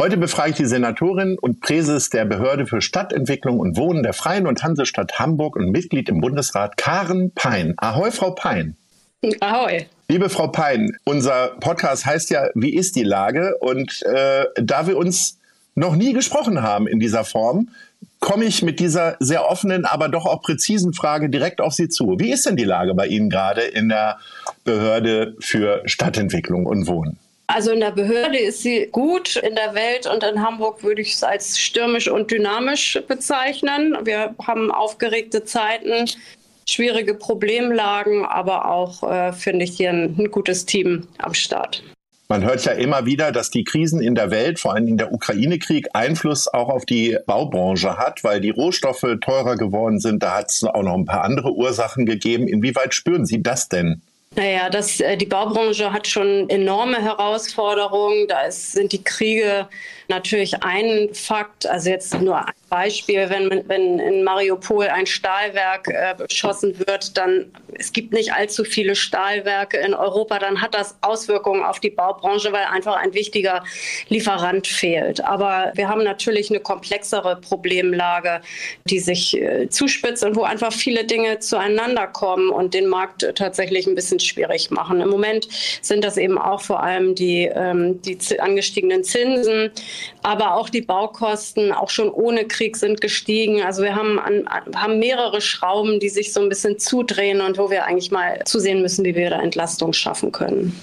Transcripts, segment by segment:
Heute befrage ich die Senatorin und Präses der Behörde für Stadtentwicklung und Wohnen der Freien und Hansestadt Hamburg und Mitglied im Bundesrat Karen Pein. Ahoi, Frau Pein. Ahoi. Liebe Frau Pein, unser Podcast heißt ja, wie ist die Lage? Und äh, da wir uns noch nie gesprochen haben in dieser Form, komme ich mit dieser sehr offenen, aber doch auch präzisen Frage direkt auf Sie zu. Wie ist denn die Lage bei Ihnen gerade in der Behörde für Stadtentwicklung und Wohnen? Also in der Behörde ist sie gut, in der Welt und in Hamburg würde ich es als stürmisch und dynamisch bezeichnen. Wir haben aufgeregte Zeiten, schwierige Problemlagen, aber auch, äh, finde ich, hier ein, ein gutes Team am Start. Man hört ja immer wieder, dass die Krisen in der Welt, vor allem der Ukraine-Krieg, Einfluss auch auf die Baubranche hat, weil die Rohstoffe teurer geworden sind. Da hat es auch noch ein paar andere Ursachen gegeben. Inwieweit spüren Sie das denn? Naja, das, äh, die Baubranche hat schon enorme Herausforderungen. Da ist, sind die Kriege natürlich ein Fakt. Also jetzt nur ein Beispiel, wenn, wenn in Mariupol ein Stahlwerk äh, beschossen wird, dann es gibt nicht allzu viele Stahlwerke in Europa, dann hat das Auswirkungen auf die Baubranche, weil einfach ein wichtiger Lieferant fehlt. Aber wir haben natürlich eine komplexere Problemlage, die sich äh, zuspitzt und wo einfach viele Dinge zueinander kommen und den Markt tatsächlich ein bisschen schwierig machen. Im Moment sind das eben auch vor allem die, ähm, die angestiegenen Zinsen, aber auch die Baukosten, auch schon ohne Krieg sind gestiegen. Also wir haben, an, haben mehrere Schrauben, die sich so ein bisschen zudrehen und wo wir eigentlich mal zusehen müssen, wie wir da Entlastung schaffen können.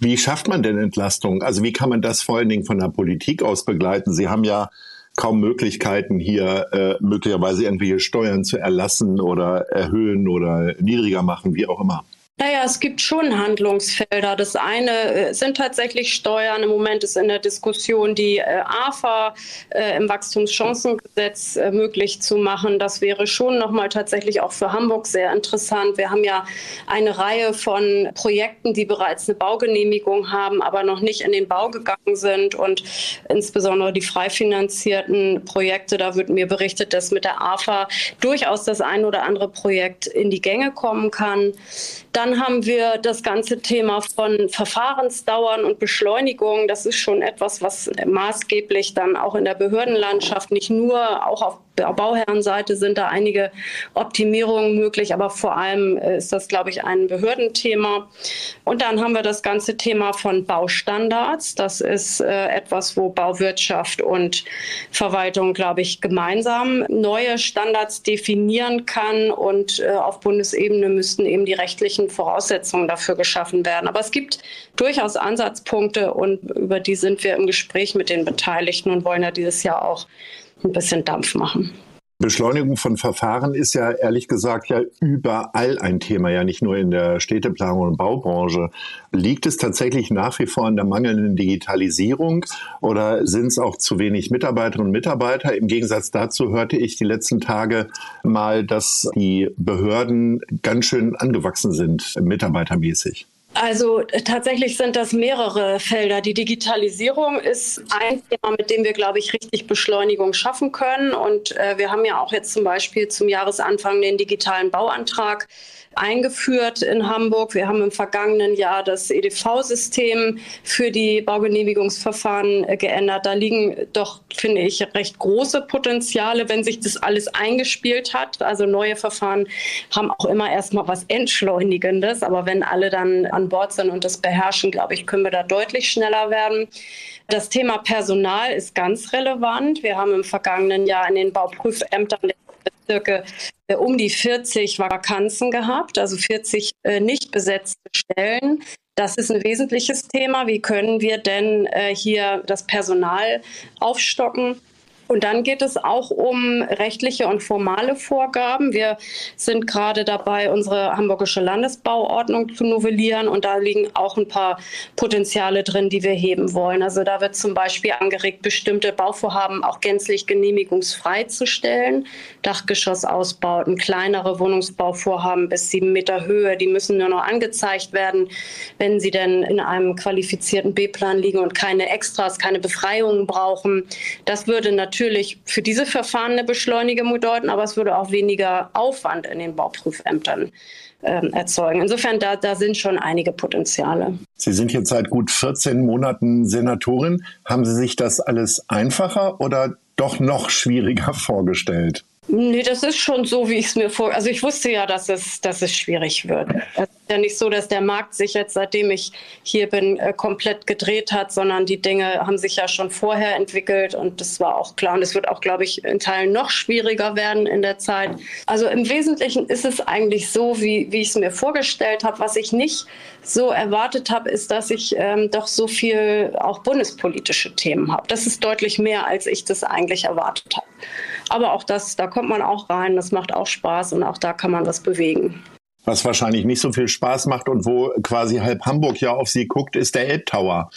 Wie schafft man denn Entlastung? Also wie kann man das vor allen Dingen von der Politik aus begleiten? Sie haben ja kaum Möglichkeiten, hier äh, möglicherweise irgendwelche Steuern zu erlassen oder erhöhen oder niedriger machen, wie auch immer. Naja, es gibt schon Handlungsfelder. Das eine äh, sind tatsächlich Steuern. Im Moment ist in der Diskussion die äh, AFA äh, im Wachstumschancengesetz äh, möglich zu machen. Das wäre schon nochmal tatsächlich auch für Hamburg sehr interessant. Wir haben ja eine Reihe von Projekten, die bereits eine Baugenehmigung haben, aber noch nicht in den Bau gegangen sind. Und insbesondere die frei finanzierten Projekte, da wird mir berichtet, dass mit der AFA durchaus das ein oder andere Projekt in die Gänge kommen kann. Dann haben wir das ganze Thema von Verfahrensdauern und Beschleunigung. Das ist schon etwas, was maßgeblich dann auch in der Behördenlandschaft nicht nur auch auf Bauherrenseite sind da einige Optimierungen möglich, aber vor allem äh, ist das, glaube ich, ein Behördenthema. Und dann haben wir das ganze Thema von Baustandards. Das ist äh, etwas, wo Bauwirtschaft und Verwaltung, glaube ich, gemeinsam neue Standards definieren kann. Und äh, auf Bundesebene müssten eben die rechtlichen Voraussetzungen dafür geschaffen werden. Aber es gibt durchaus Ansatzpunkte und über die sind wir im Gespräch mit den Beteiligten und wollen ja dieses Jahr auch ein bisschen Dampf machen. Beschleunigung von Verfahren ist ja ehrlich gesagt ja überall ein Thema, ja nicht nur in der Städteplanung und Baubranche. Liegt es tatsächlich nach wie vor an der mangelnden Digitalisierung oder sind es auch zu wenig Mitarbeiterinnen und Mitarbeiter? Im Gegensatz dazu hörte ich die letzten Tage mal, dass die Behörden ganz schön angewachsen sind, mitarbeitermäßig. Also äh, tatsächlich sind das mehrere Felder. Die Digitalisierung ist ein Thema, mit dem wir, glaube ich, richtig Beschleunigung schaffen können. Und äh, wir haben ja auch jetzt zum Beispiel zum Jahresanfang den digitalen Bauantrag eingeführt in Hamburg. Wir haben im vergangenen Jahr das EDV-System für die Baugenehmigungsverfahren äh, geändert. Da liegen doch, finde ich, recht große Potenziale, wenn sich das alles eingespielt hat. Also neue Verfahren haben auch immer erstmal was Entschleunigendes. Aber wenn alle dann an Bord sind und das beherrschen, glaube ich, können wir da deutlich schneller werden. Das Thema Personal ist ganz relevant. Wir haben im vergangenen Jahr in den Bauprüfämtern Bezirke äh, um die 40 Vakanzen gehabt, also 40 äh, nicht besetzte Stellen. Das ist ein wesentliches Thema. Wie können wir denn äh, hier das Personal aufstocken? Und dann geht es auch um rechtliche und formale Vorgaben. Wir sind gerade dabei, unsere hamburgische Landesbauordnung zu novellieren und da liegen auch ein paar Potenziale drin, die wir heben wollen. Also da wird zum Beispiel angeregt, bestimmte Bauvorhaben auch gänzlich genehmigungsfrei zu stellen. Dachgeschossausbauten, kleinere Wohnungsbauvorhaben bis sieben Meter Höhe, die müssen nur noch angezeigt werden, wenn sie denn in einem qualifizierten B-Plan liegen und keine Extras, keine Befreiungen brauchen. Das würde natürlich natürlich für diese Verfahren eine Beschleunigung bedeuten, aber es würde auch weniger Aufwand in den Bauprüfämtern ähm, erzeugen. Insofern, da, da sind schon einige Potenziale. Sie sind jetzt seit gut 14 Monaten Senatorin. Haben Sie sich das alles einfacher oder doch noch schwieriger vorgestellt? Nee, das ist schon so, wie ich es mir vor. Also ich wusste ja, dass es, dass es schwierig wird. Es ist ja nicht so, dass der Markt sich jetzt, seitdem ich hier bin, äh, komplett gedreht hat, sondern die Dinge haben sich ja schon vorher entwickelt und das war auch klar. Und es wird auch, glaube ich, in Teilen noch schwieriger werden in der Zeit. Also im Wesentlichen ist es eigentlich so, wie, wie ich es mir vorgestellt habe. Was ich nicht so erwartet habe, ist, dass ich ähm, doch so viel auch bundespolitische Themen habe. Das ist deutlich mehr, als ich das eigentlich erwartet habe. Aber auch das, da kommt man auch rein, das macht auch Spaß und auch da kann man was bewegen. Was wahrscheinlich nicht so viel Spaß macht und wo quasi halb Hamburg ja auf Sie guckt, ist der Elbtower.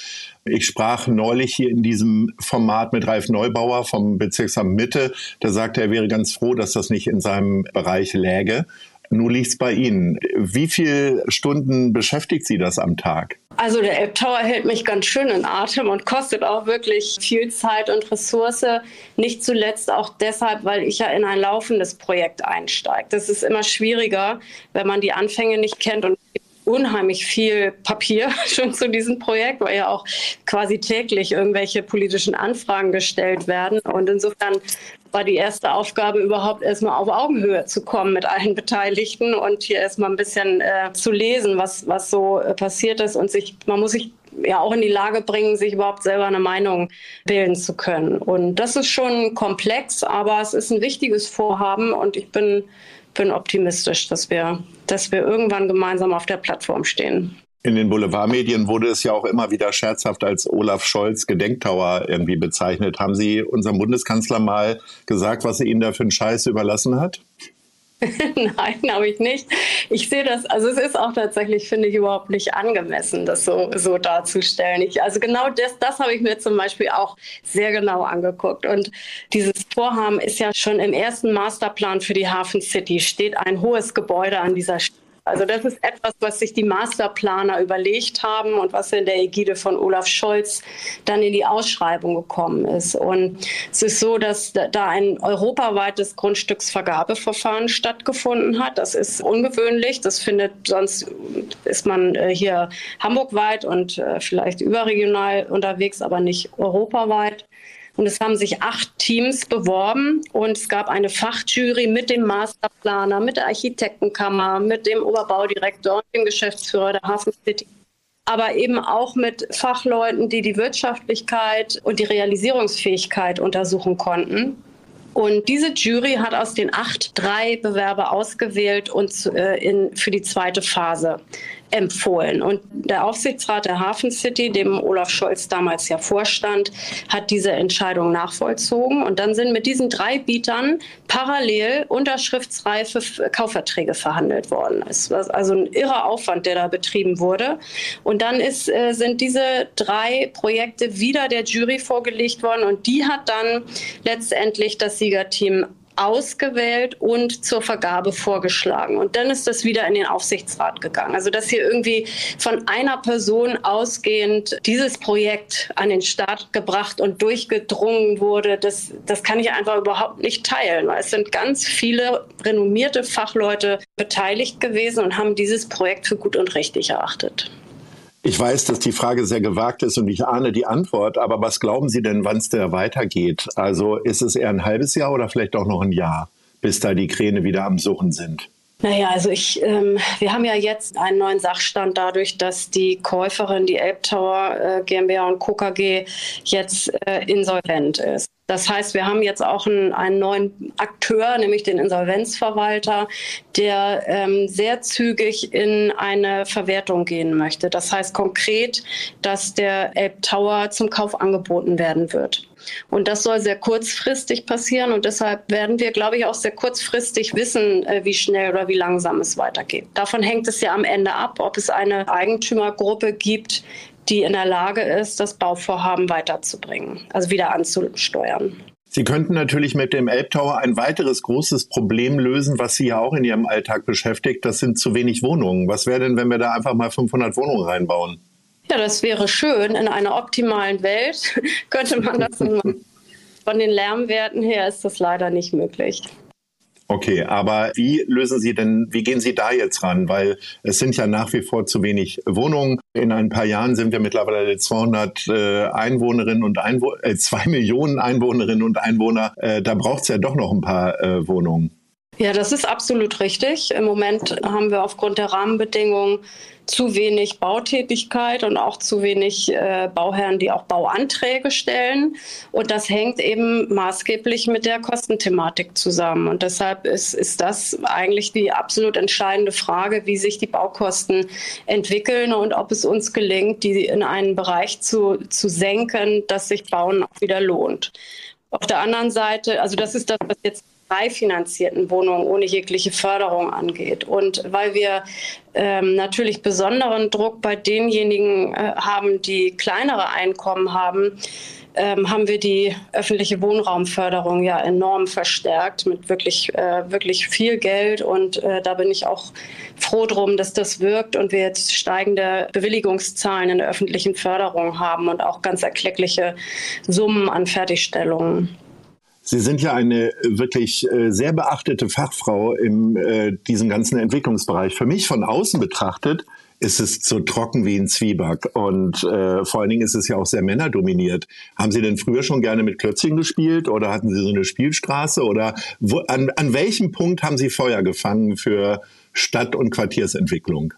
Ich sprach neulich hier in diesem Format mit Ralf Neubauer vom Bezirksamt Mitte. Der sagte, er wäre ganz froh, dass das nicht in seinem Bereich läge. Nun liegt es bei Ihnen. Wie viele Stunden beschäftigt Sie das am Tag? Also der Elbtower hält mich ganz schön in Atem und kostet auch wirklich viel Zeit und Ressource. Nicht zuletzt auch deshalb, weil ich ja in ein laufendes Projekt einsteige. Das ist immer schwieriger, wenn man die Anfänge nicht kennt und unheimlich viel Papier schon zu diesem Projekt, weil ja auch quasi täglich irgendwelche politischen Anfragen gestellt werden. Und insofern war die erste Aufgabe überhaupt erstmal auf Augenhöhe zu kommen mit allen Beteiligten und hier erstmal ein bisschen äh, zu lesen, was, was so äh, passiert ist und sich, man muss sich ja auch in die Lage bringen, sich überhaupt selber eine Meinung bilden zu können. Und das ist schon komplex, aber es ist ein wichtiges Vorhaben und ich bin, bin optimistisch, dass wir, dass wir irgendwann gemeinsam auf der Plattform stehen. In den Boulevardmedien wurde es ja auch immer wieder scherzhaft als Olaf Scholz Gedenktower irgendwie bezeichnet. Haben Sie unserem Bundeskanzler mal gesagt, was er Ihnen da für einen Scheiß überlassen hat? Nein, habe ich nicht. Ich sehe das, also es ist auch tatsächlich, finde ich, überhaupt nicht angemessen, das so, so darzustellen. Ich, also genau das, das habe ich mir zum Beispiel auch sehr genau angeguckt. Und dieses Vorhaben ist ja schon im ersten Masterplan für die Hafen City, steht ein hohes Gebäude an dieser Stelle also das ist etwas, was sich die Masterplaner überlegt haben und was in der Ägide von Olaf Scholz dann in die Ausschreibung gekommen ist. Und es ist so, dass da ein europaweites Grundstücksvergabeverfahren stattgefunden hat. Das ist ungewöhnlich. Das findet sonst ist man äh, hier hamburgweit und äh, vielleicht überregional unterwegs, aber nicht europaweit. Und es haben sich acht Teams beworben. Und es gab eine Fachjury mit dem Masterplaner, mit der Architektenkammer, mit dem Oberbaudirektor und dem Geschäftsführer der Hafen City. Aber eben auch mit Fachleuten, die die Wirtschaftlichkeit und die Realisierungsfähigkeit untersuchen konnten. Und diese Jury hat aus den acht drei Bewerber ausgewählt und äh, in, für die zweite Phase empfohlen. Und der Aufsichtsrat der Hafen City, dem Olaf Scholz damals ja vorstand, hat diese Entscheidung nachvollzogen. Und dann sind mit diesen drei Bietern parallel unterschriftsreife Kaufverträge verhandelt worden. Es war also ein irrer Aufwand, der da betrieben wurde. Und dann ist, äh, sind diese drei Projekte wieder der Jury vorgelegt worden und die hat dann letztendlich das Siegerteam ausgewählt und zur Vergabe vorgeschlagen. Und dann ist das wieder in den Aufsichtsrat gegangen. Also dass hier irgendwie von einer Person ausgehend dieses Projekt an den Start gebracht und durchgedrungen wurde, das, das kann ich einfach überhaupt nicht teilen. Weil es sind ganz viele renommierte Fachleute beteiligt gewesen und haben dieses Projekt für gut und richtig erachtet. Ich weiß, dass die Frage sehr gewagt ist und ich ahne die Antwort, aber was glauben Sie denn, wann es da weitergeht? Also ist es eher ein halbes Jahr oder vielleicht auch noch ein Jahr, bis da die Kräne wieder am Suchen sind? Naja, also ich, ähm, wir haben ja jetzt einen neuen Sachstand dadurch, dass die Käuferin, die Elbtower äh, GmbH und KKG, jetzt äh, insolvent ist. Das heißt, wir haben jetzt auch einen, einen neuen Akteur, nämlich den Insolvenzverwalter, der ähm, sehr zügig in eine Verwertung gehen möchte. Das heißt konkret, dass der Elb Tower zum Kauf angeboten werden wird. Und das soll sehr kurzfristig passieren und deshalb werden wir, glaube ich, auch sehr kurzfristig wissen, äh, wie schnell oder wie langsam es weitergeht. Davon hängt es ja am Ende ab, ob es eine Eigentümergruppe gibt, die in der Lage ist, das Bauvorhaben weiterzubringen, also wieder anzusteuern. Sie könnten natürlich mit dem Elbtower ein weiteres großes Problem lösen, was Sie ja auch in Ihrem Alltag beschäftigt. Das sind zu wenig Wohnungen. Was wäre denn, wenn wir da einfach mal 500 Wohnungen reinbauen? Ja, das wäre schön. In einer optimalen Welt könnte man das machen. Von den Lärmwerten her ist das leider nicht möglich. Okay, aber wie lösen Sie denn, wie gehen Sie da jetzt ran? Weil es sind ja nach wie vor zu wenig Wohnungen. In ein paar Jahren sind wir mittlerweile 200 äh, Einwohnerinnen und Einwo äh, zwei Millionen Einwohnerinnen und Einwohner. Äh, da braucht es ja doch noch ein paar äh, Wohnungen. Ja, das ist absolut richtig. Im Moment haben wir aufgrund der Rahmenbedingungen zu wenig Bautätigkeit und auch zu wenig äh, Bauherren, die auch Bauanträge stellen. Und das hängt eben maßgeblich mit der Kostenthematik zusammen. Und deshalb ist, ist das eigentlich die absolut entscheidende Frage, wie sich die Baukosten entwickeln und ob es uns gelingt, die in einen Bereich zu, zu senken, dass sich Bauen auch wieder lohnt. Auf der anderen Seite, also das ist das, was jetzt frei finanzierten Wohnungen ohne jegliche Förderung angeht. Und weil wir ähm, natürlich besonderen Druck bei denjenigen äh, haben, die kleinere Einkommen haben, ähm, haben wir die öffentliche Wohnraumförderung ja enorm verstärkt mit wirklich, äh, wirklich viel Geld. Und äh, da bin ich auch froh drum, dass das wirkt und wir jetzt steigende Bewilligungszahlen in der öffentlichen Förderung haben und auch ganz erkleckliche Summen an Fertigstellungen. Sie sind ja eine äh, wirklich äh, sehr beachtete Fachfrau in äh, diesem ganzen Entwicklungsbereich. Für mich von außen betrachtet ist es so trocken wie ein Zwieback. Und äh, vor allen Dingen ist es ja auch sehr männerdominiert. Haben Sie denn früher schon gerne mit Klötzchen gespielt oder hatten Sie so eine Spielstraße? Oder wo, an, an welchem Punkt haben Sie Feuer gefangen für Stadt- und Quartiersentwicklung?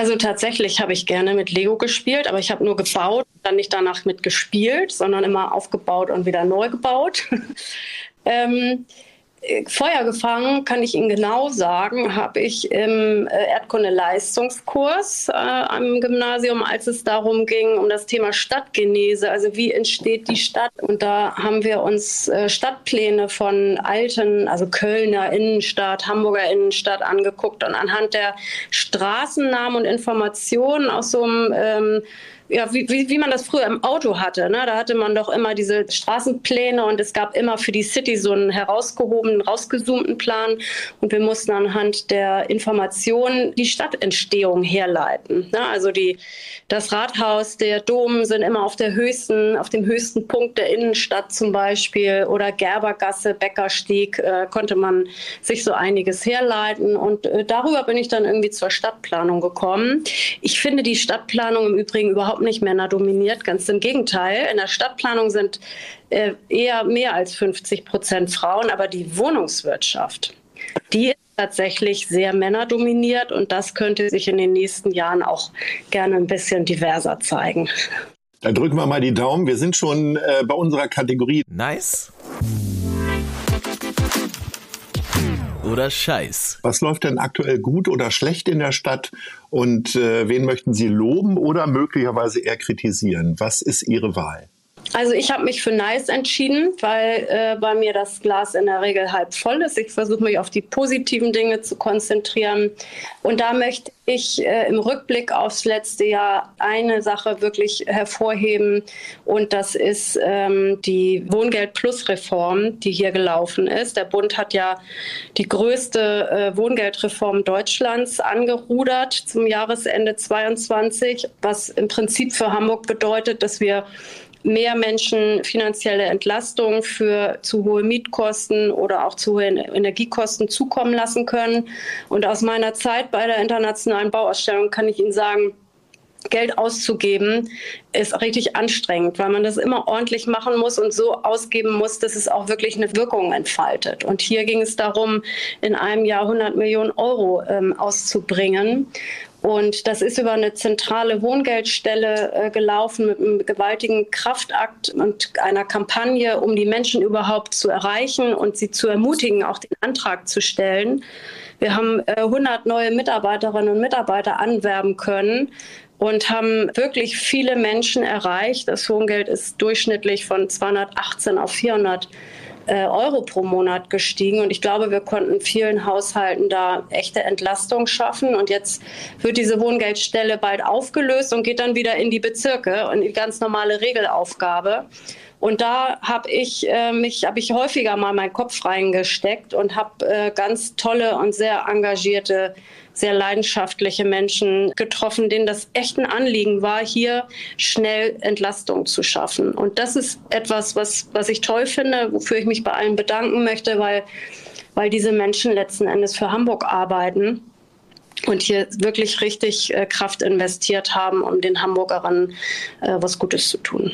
Also tatsächlich habe ich gerne mit Lego gespielt, aber ich habe nur gebaut, dann nicht danach mit gespielt, sondern immer aufgebaut und wieder neu gebaut. ähm, Feuer gefangen, kann ich Ihnen genau sagen, habe ich im äh, Erdkunde-Leistungskurs äh, am Gymnasium, als es darum ging, um das Thema Stadtgenese, also wie entsteht die Stadt. Und da haben wir uns äh, Stadtpläne von alten, also Kölner Innenstadt, Hamburger Innenstadt angeguckt und anhand der Straßennamen und Informationen aus so einem ähm, ja, wie, wie, wie man das früher im Auto hatte. Ne? Da hatte man doch immer diese Straßenpläne und es gab immer für die City so einen herausgehobenen, rausgezoomten Plan. Und wir mussten anhand der Informationen die Stadtentstehung herleiten. Ne? Also die, das Rathaus, der Dom sind immer auf der höchsten, auf dem höchsten Punkt der Innenstadt zum Beispiel oder Gerbergasse, Bäckerstieg, äh, konnte man sich so einiges herleiten. Und äh, darüber bin ich dann irgendwie zur Stadtplanung gekommen. Ich finde die Stadtplanung im Übrigen überhaupt überhaupt nicht männerdominiert. Ganz im Gegenteil. In der Stadtplanung sind äh, eher mehr als 50 Prozent Frauen, aber die Wohnungswirtschaft, die ist tatsächlich sehr männerdominiert und das könnte sich in den nächsten Jahren auch gerne ein bisschen diverser zeigen. Dann drücken wir mal die Daumen. Wir sind schon äh, bei unserer Kategorie. Nice oder Scheiß. Was läuft denn aktuell gut oder schlecht in der Stadt und äh, wen möchten Sie loben oder möglicherweise eher kritisieren? Was ist Ihre Wahl? Also ich habe mich für Nice entschieden, weil äh, bei mir das Glas in der Regel halb voll ist. Ich versuche mich auf die positiven Dinge zu konzentrieren. Und da möchte ich äh, im Rückblick aufs letzte Jahr eine Sache wirklich hervorheben. Und das ist ähm, die Wohngeld Plus Reform, die hier gelaufen ist. Der Bund hat ja die größte äh, Wohngeldreform Deutschlands angerudert zum Jahresende 22, was im Prinzip für Hamburg bedeutet, dass wir mehr Menschen finanzielle Entlastung für zu hohe Mietkosten oder auch zu hohe Energiekosten zukommen lassen können. Und aus meiner Zeit bei der internationalen Bauausstellung kann ich Ihnen sagen, Geld auszugeben, ist richtig anstrengend, weil man das immer ordentlich machen muss und so ausgeben muss, dass es auch wirklich eine Wirkung entfaltet. Und hier ging es darum, in einem Jahr 100 Millionen Euro ähm, auszubringen. Und das ist über eine zentrale Wohngeldstelle äh, gelaufen mit einem gewaltigen Kraftakt und einer Kampagne, um die Menschen überhaupt zu erreichen und sie zu ermutigen, auch den Antrag zu stellen. Wir haben äh, 100 neue Mitarbeiterinnen und Mitarbeiter anwerben können und haben wirklich viele Menschen erreicht. Das Wohngeld ist durchschnittlich von 218 auf 400 äh, Euro pro Monat gestiegen. Und ich glaube, wir konnten vielen Haushalten da echte Entlastung schaffen. Und jetzt wird diese Wohngeldstelle bald aufgelöst und geht dann wieder in die Bezirke und die ganz normale Regelaufgabe. Und da habe ich äh, mich, habe ich häufiger mal meinen Kopf reingesteckt und habe äh, ganz tolle und sehr engagierte sehr leidenschaftliche Menschen getroffen, denen das echt ein Anliegen war, hier schnell Entlastung zu schaffen. Und das ist etwas, was, was ich toll finde, wofür ich mich bei allen bedanken möchte, weil, weil diese Menschen letzten Endes für Hamburg arbeiten und hier wirklich richtig äh, Kraft investiert haben, um den Hamburgerinnen äh, was Gutes zu tun.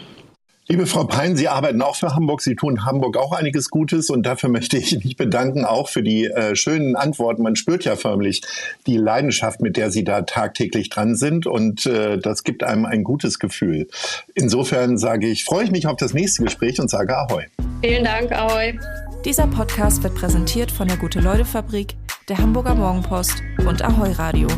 Liebe Frau Pein, Sie arbeiten auch für Hamburg. Sie tun Hamburg auch einiges Gutes und dafür möchte ich mich bedanken, auch für die äh, schönen Antworten. Man spürt ja förmlich die Leidenschaft, mit der Sie da tagtäglich dran sind und äh, das gibt einem ein gutes Gefühl. Insofern sage ich, freue ich mich auf das nächste Gespräch und sage Ahoi. Vielen Dank, Ahoi. Dieser Podcast wird präsentiert von der Gute-Leute-Fabrik, der Hamburger Morgenpost und Ahoi Radio.